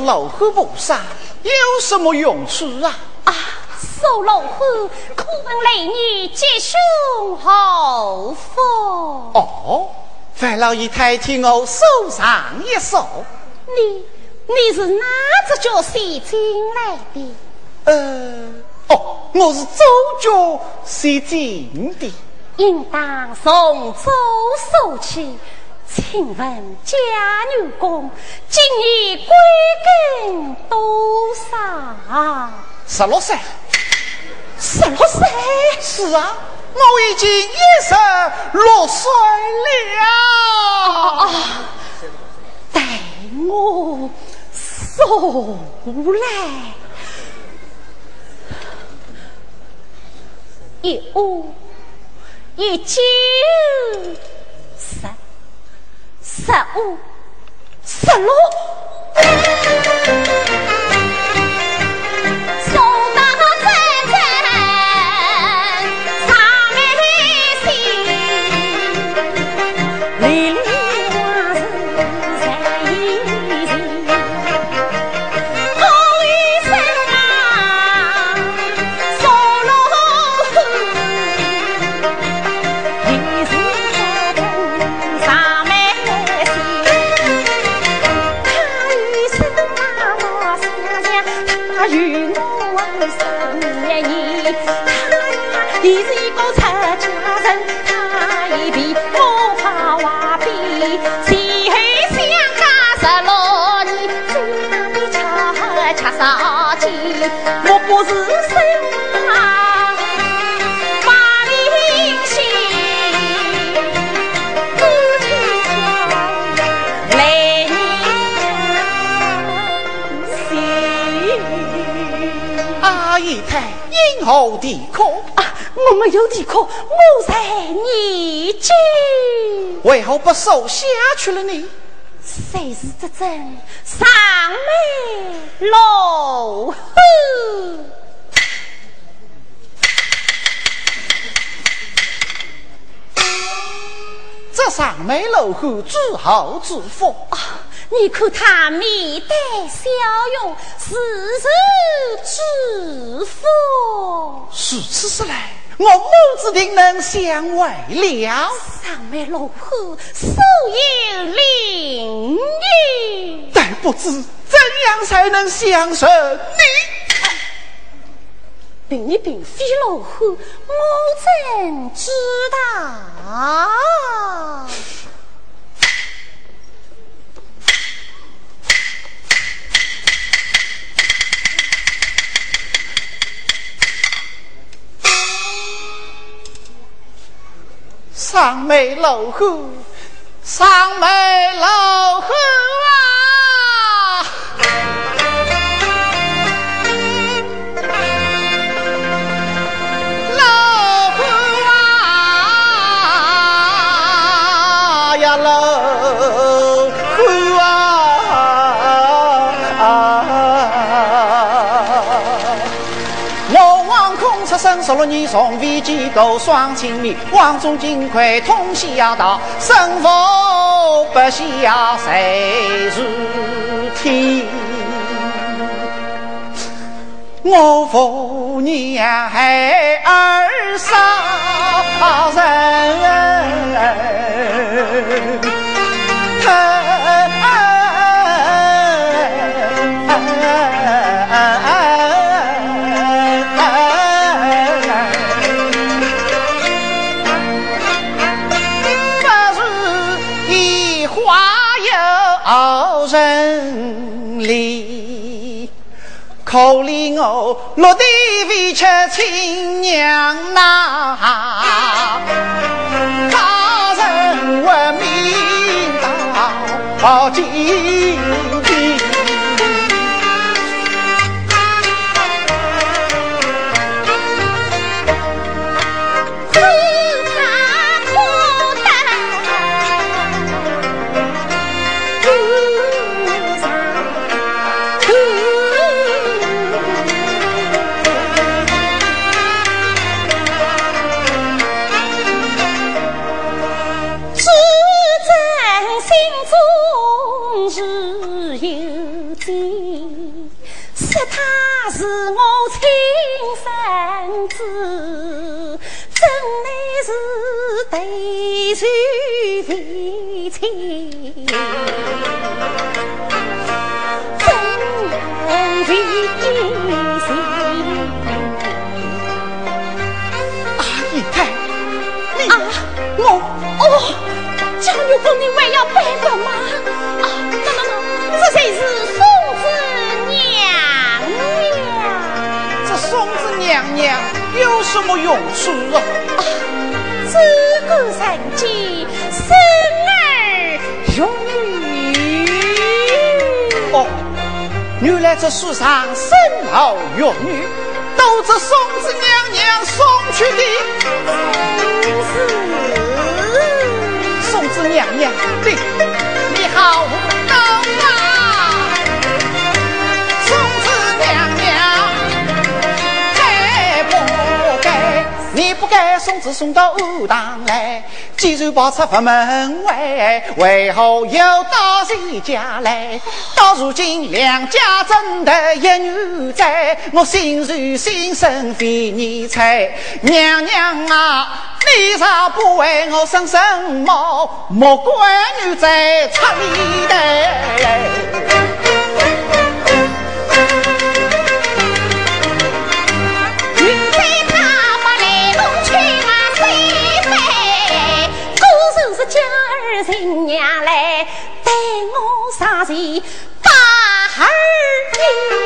老虎菩萨有什么用处啊？啊，受老虎，可问雷女吉凶好福。哦，范老爷太听我手上一手。你你是哪只脚写进来的？呃，哦，我是周脚写进的。应当从左手起。请问家女公今年归根多少？十六岁。十六岁？是啊，我已经一十六岁了。待我送来。一五一九三。十五，十六。没有地可，我在。为何不收下去了呢？谁是这阵上门老虎？这上门老虎自豪自负啊！你看他面带笑容，时时致富。如此说来，我母子定能相会了。上门老虎手有灵验，但不知怎样才能相守你？并你并非老虎，我怎知道？上眉老虎，上眉老虎若你，从未见过双亲面。王中金快通宵道，生父不孝谁是天？我父娘孩儿杀人。我落地委屈亲娘呐，弟，说他是我亲生子，怎奈是得罪父亲？你啊，我哦，小女公，你还要拜拜吗？什么用处啊？自古人间生儿育女。哦，原来这世上生儿育女都是送子娘娘送去的。是送子娘娘，对，你好。不该送子送到后堂来，既然跑出佛门外，为何又到谁家来？到如今两家争得一女在，我心如心生非你猜。娘娘啊，你咋不为我生什么？莫怪女在出里头。来带我上前把儿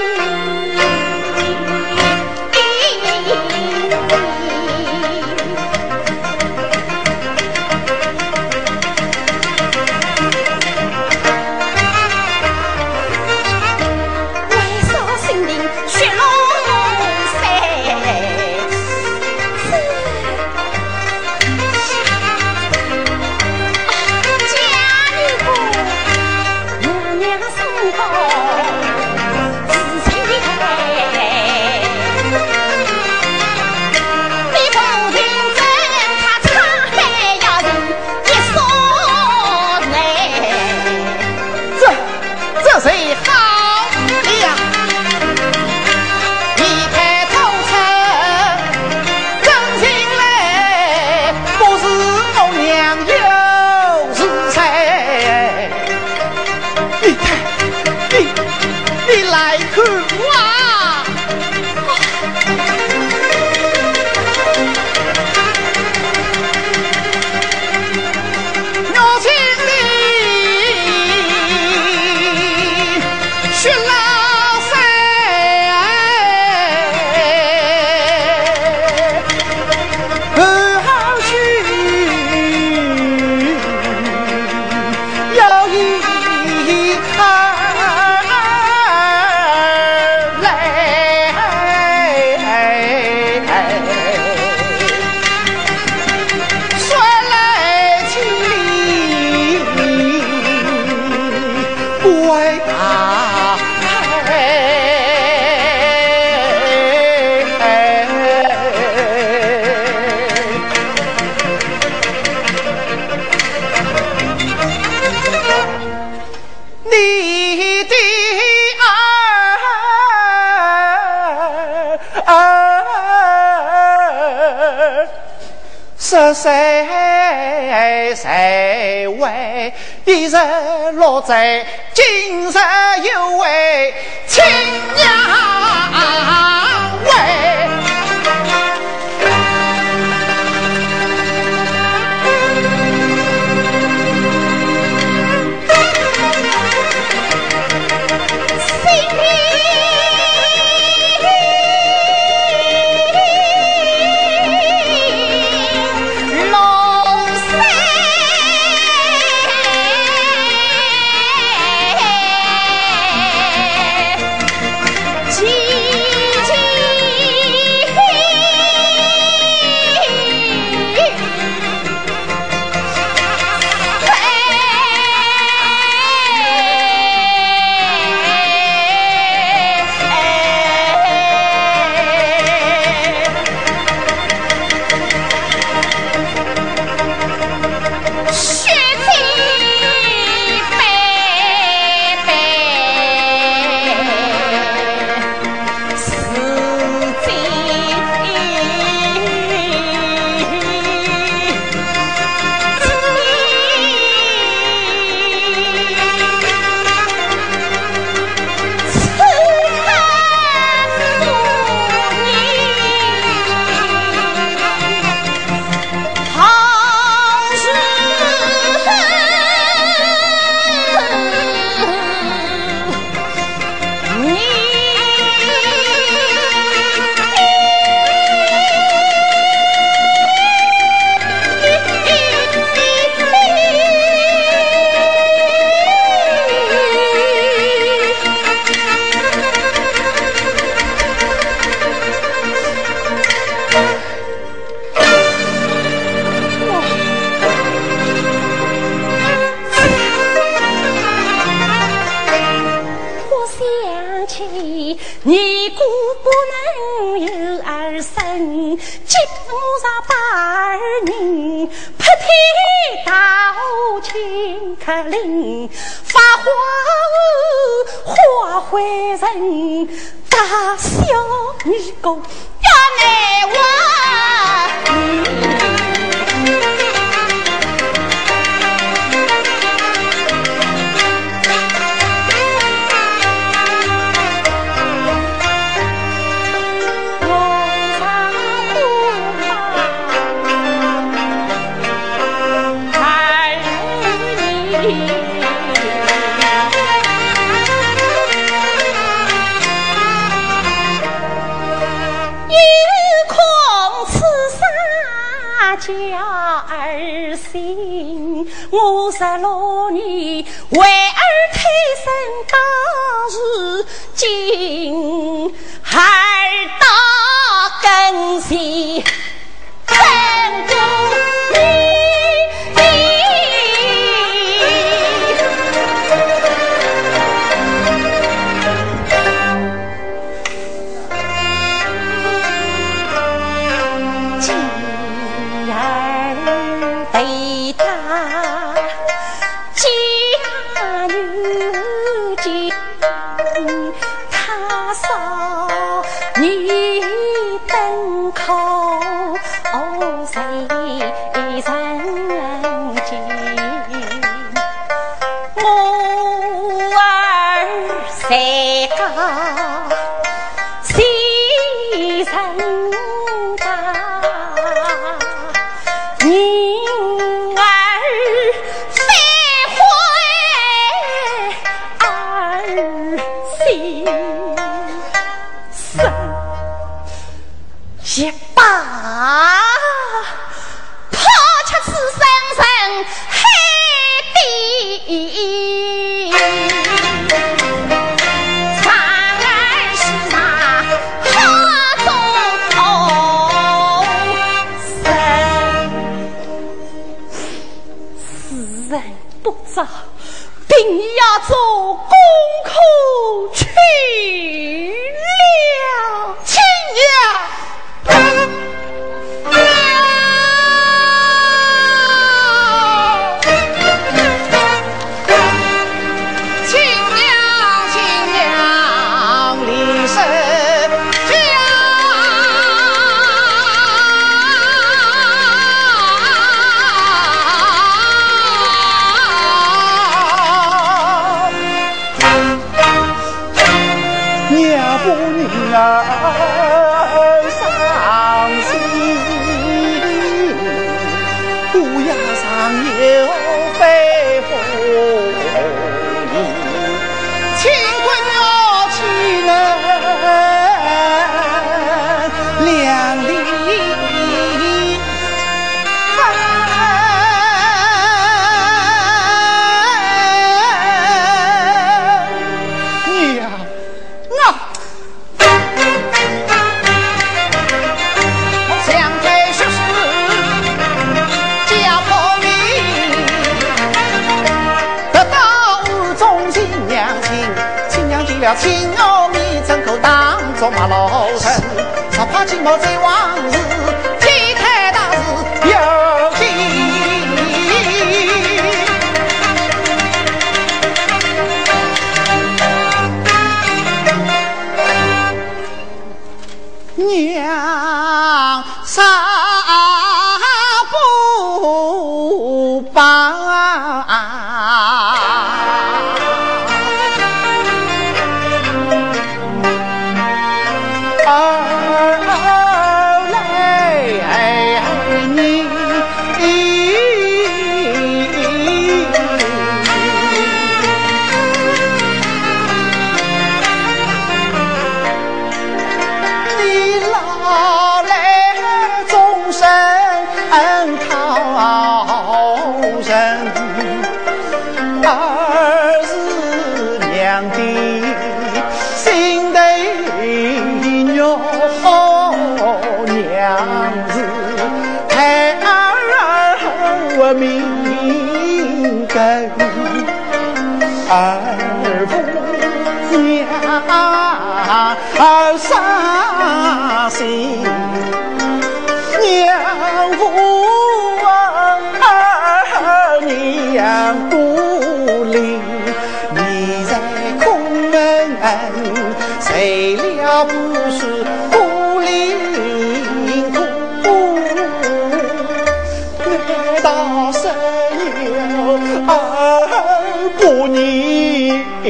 一日落在今日有位亲娘大舞请客令，发花花会人，大小女工要难忘。十六年为儿推身当如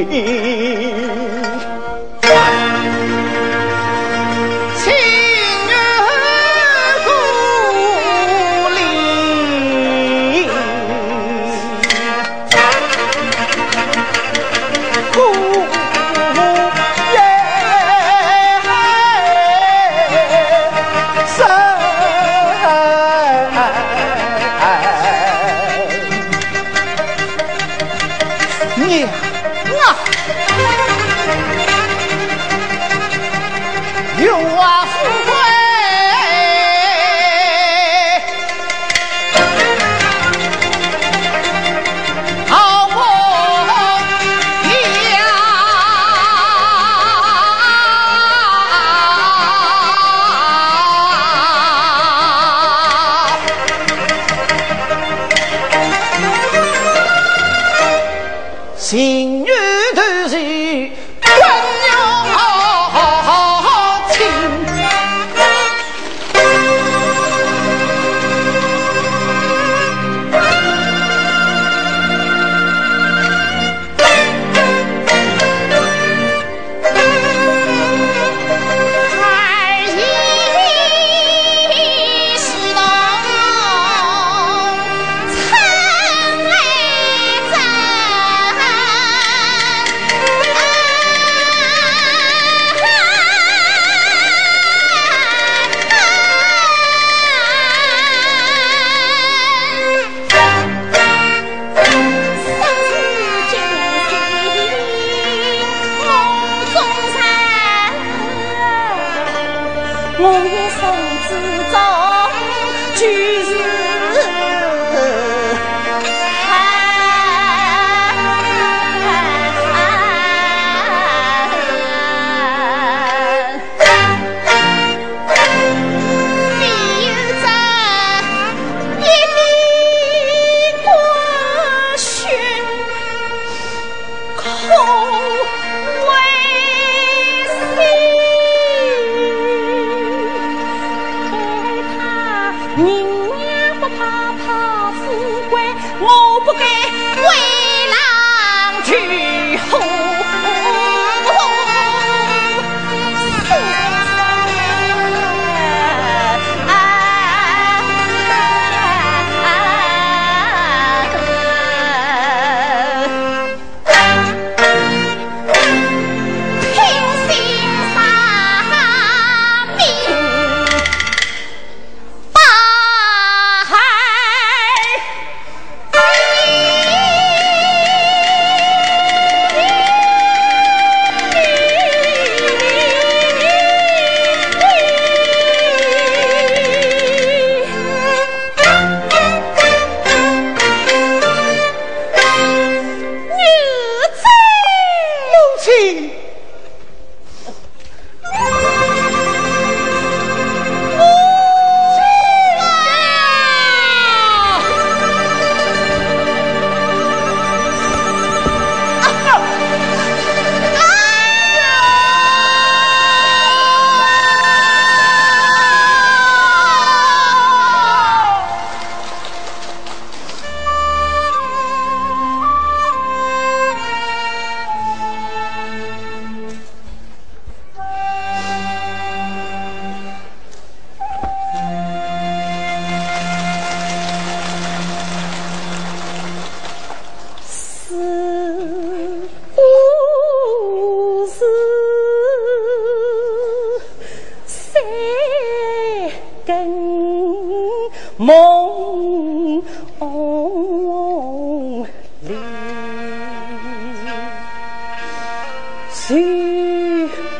不是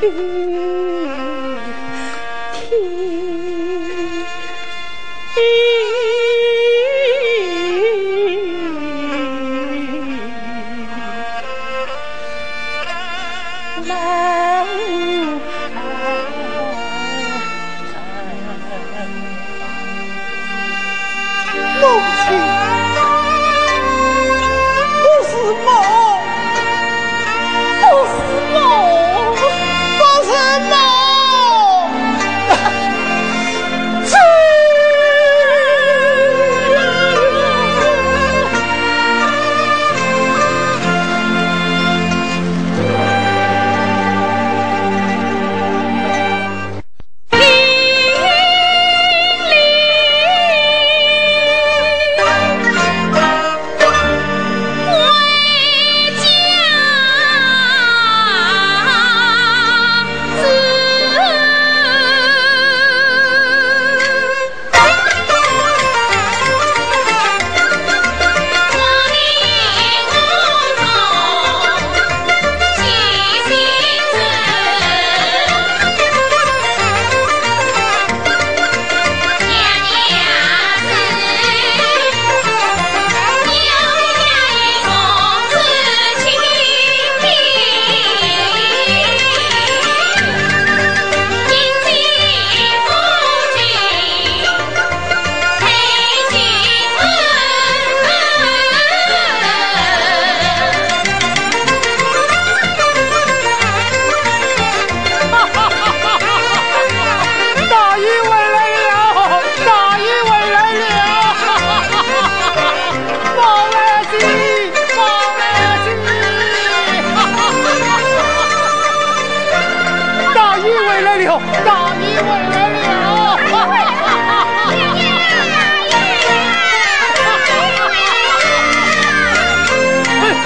Hee 大姨稳来了！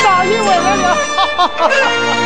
大姨未来了！大姨未来了！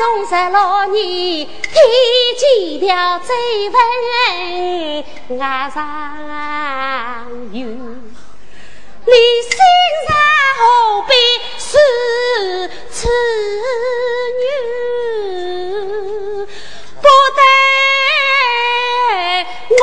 中十六年，几条贼问额上有，你心上何必是痴女？不对我。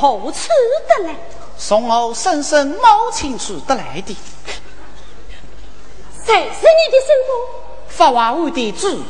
何处得来？从我婶婶母亲处得来的。谁是你的生母？法华屋的主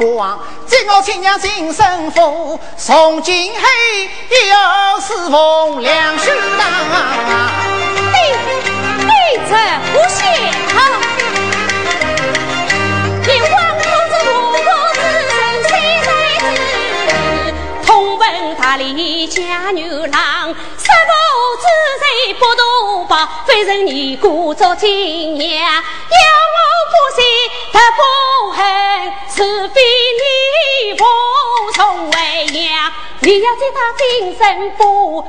人。光，接我亲娘进生父，从今后又是奉两兄当。弟弟子不谢哈。你王公子如果自身虽才子，同问大理家牛郎，什么之罪不多报，非人你故作金娘，要我不信，他不恨。除非你不从为娘，你要在他精神不？我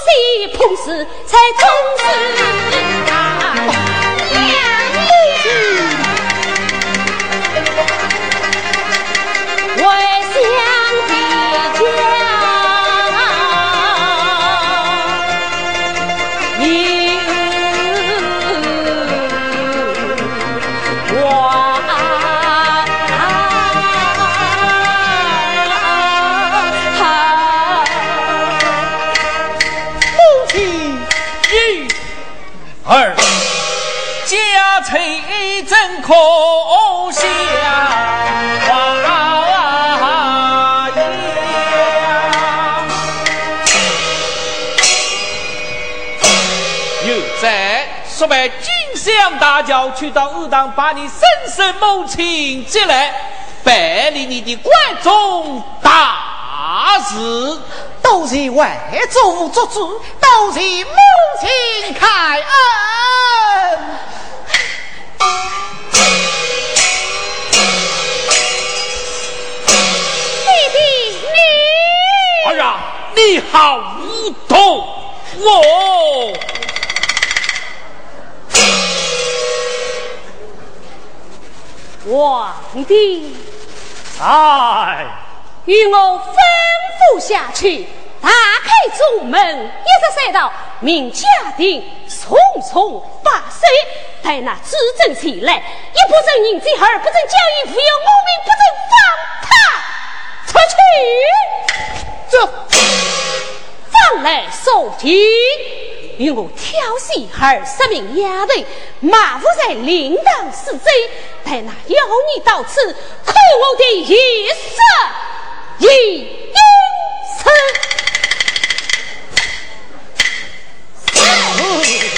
心碰死才终是说白金香大轿去到武当，把你生生母亲接来，办理你的关中大事，都是外祖做主，都是母亲开恩。弟弟，你儿啊，你好无懂！我。皇帝，在，与我吩咐下去，打开中门，一直塞到明家庭，匆匆罢手。待那知政前来，一不准人罪，二不准交易，复有我命，不准放他出去。走，上来受听。与我挑选二十名丫头，马伏在铃铛四周，待那妖女到此，看我的一色一应死。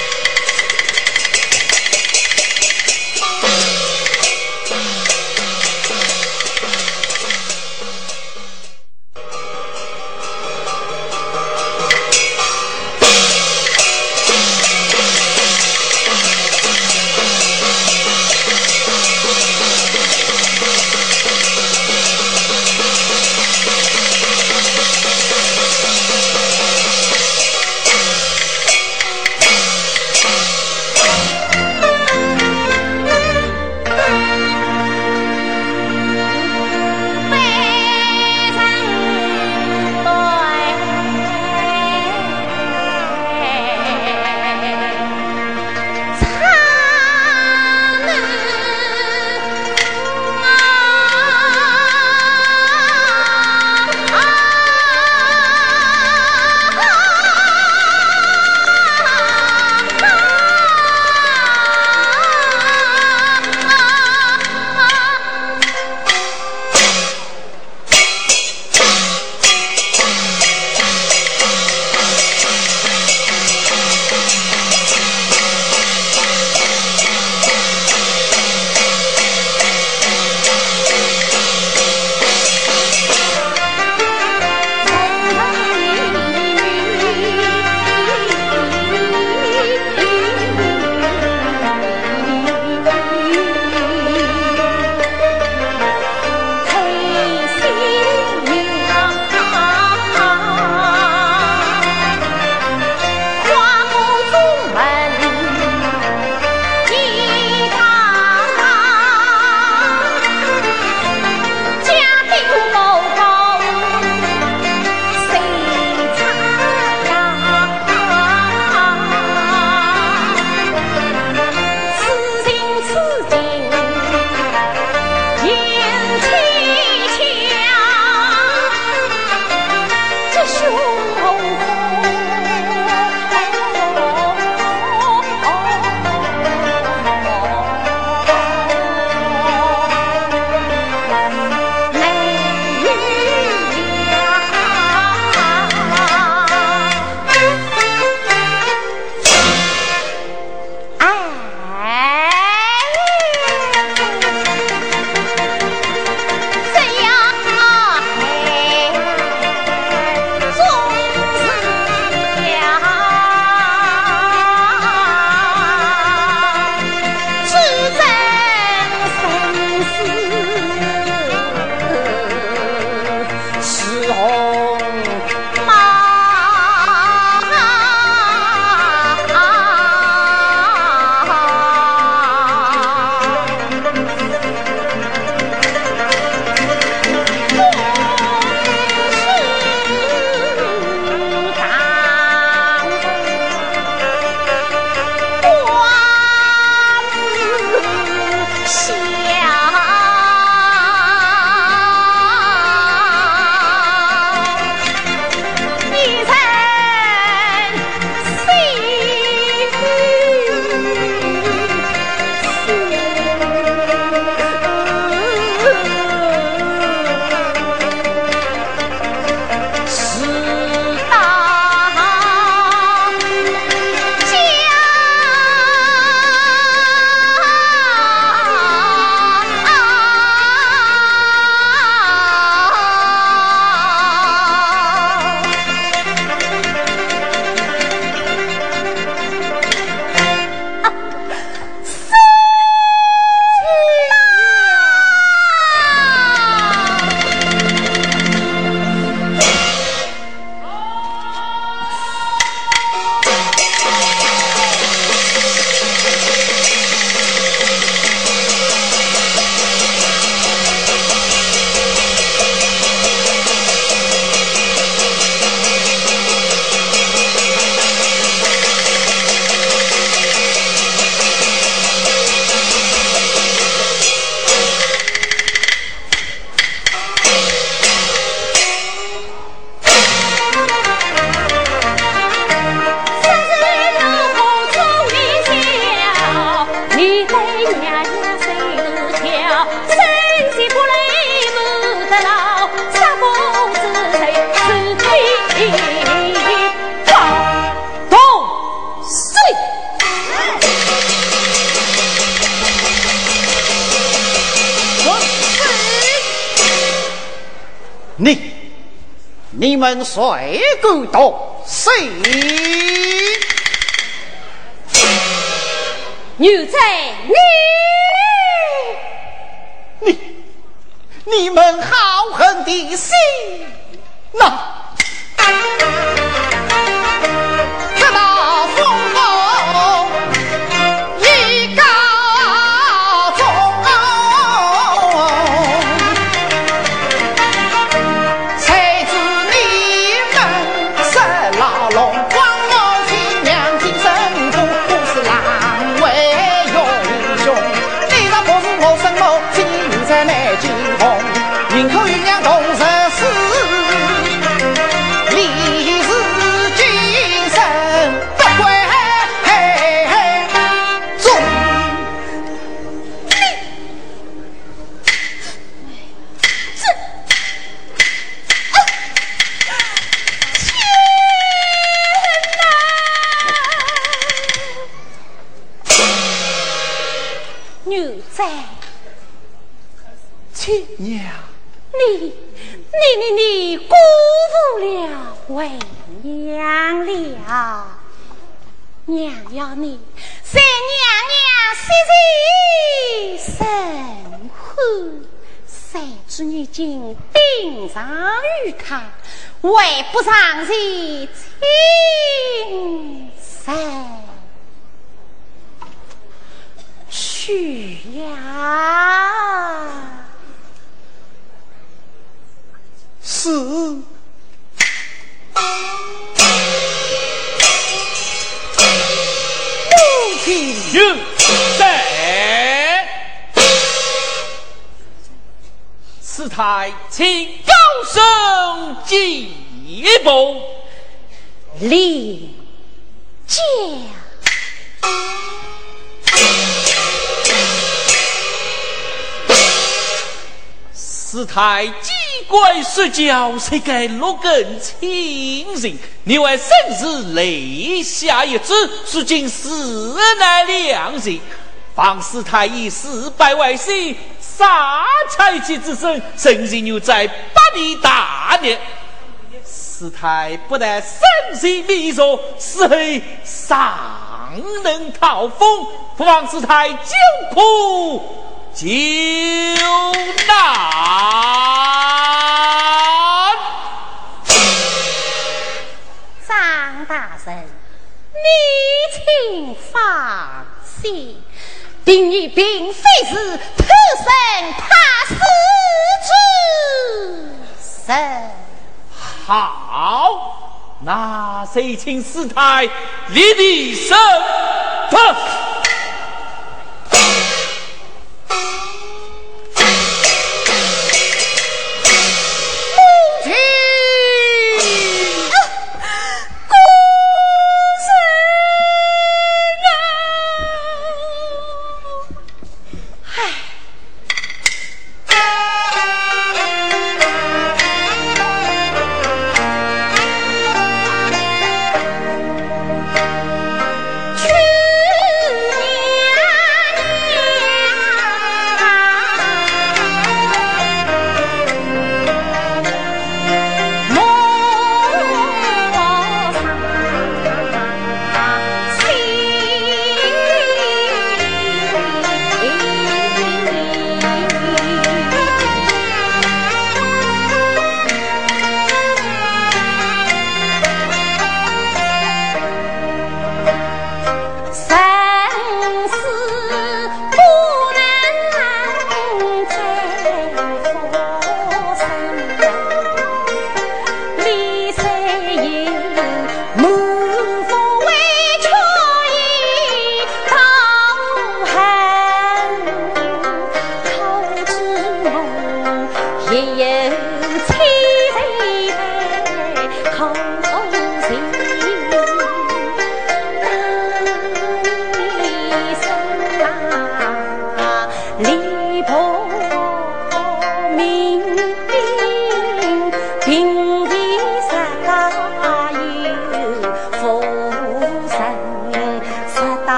们谁敢动谁？牛仔，你，你，你们好狠的心，那。为不上前亲生去呀？是母亲有在，此台请高升进。一步，立将。师太机关失教，谁敢落根亲人？你为生日泪下一枝，如今死难两人。方师太以四百万岁，杀才气之身，生日牛在八里大殿。师太不但身心弥弱，死后尚能讨风，不妨师太救苦救难。张大人，你请放心，定义并非是特生怕死之身。好，那谁请师太立地审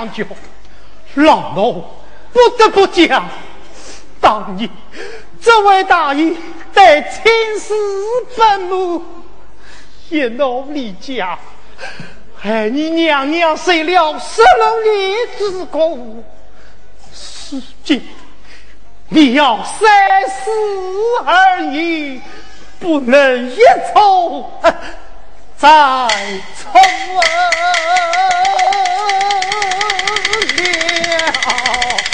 将绝，老奴不得不讲。当年这位大爷在青史本墓，一怒离家，害你娘娘受了十六年之苦。如今。你要三思而已，不能一错再错了。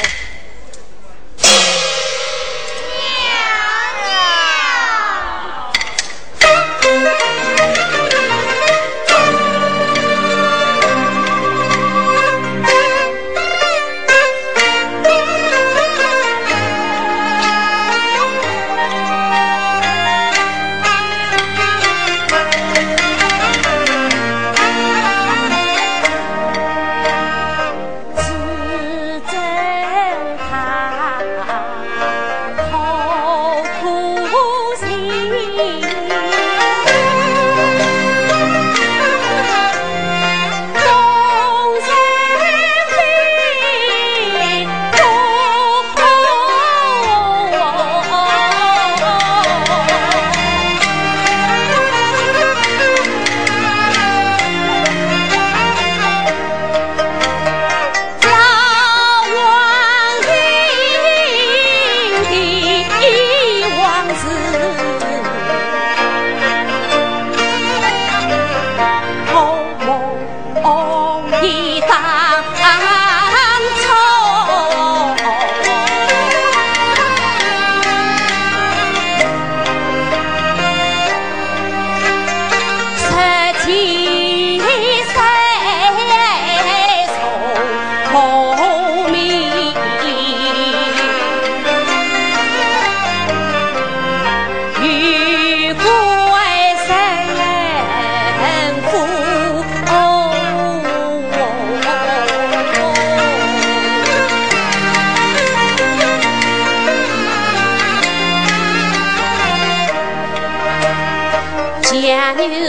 I new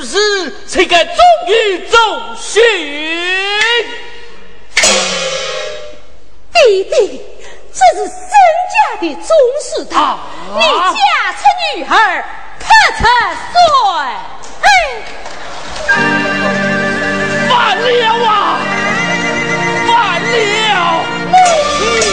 此事才该终于奏休。弟弟，这是沈家的宗祠堂，你嫁出女儿，破财损，完了啊，完了，母亲。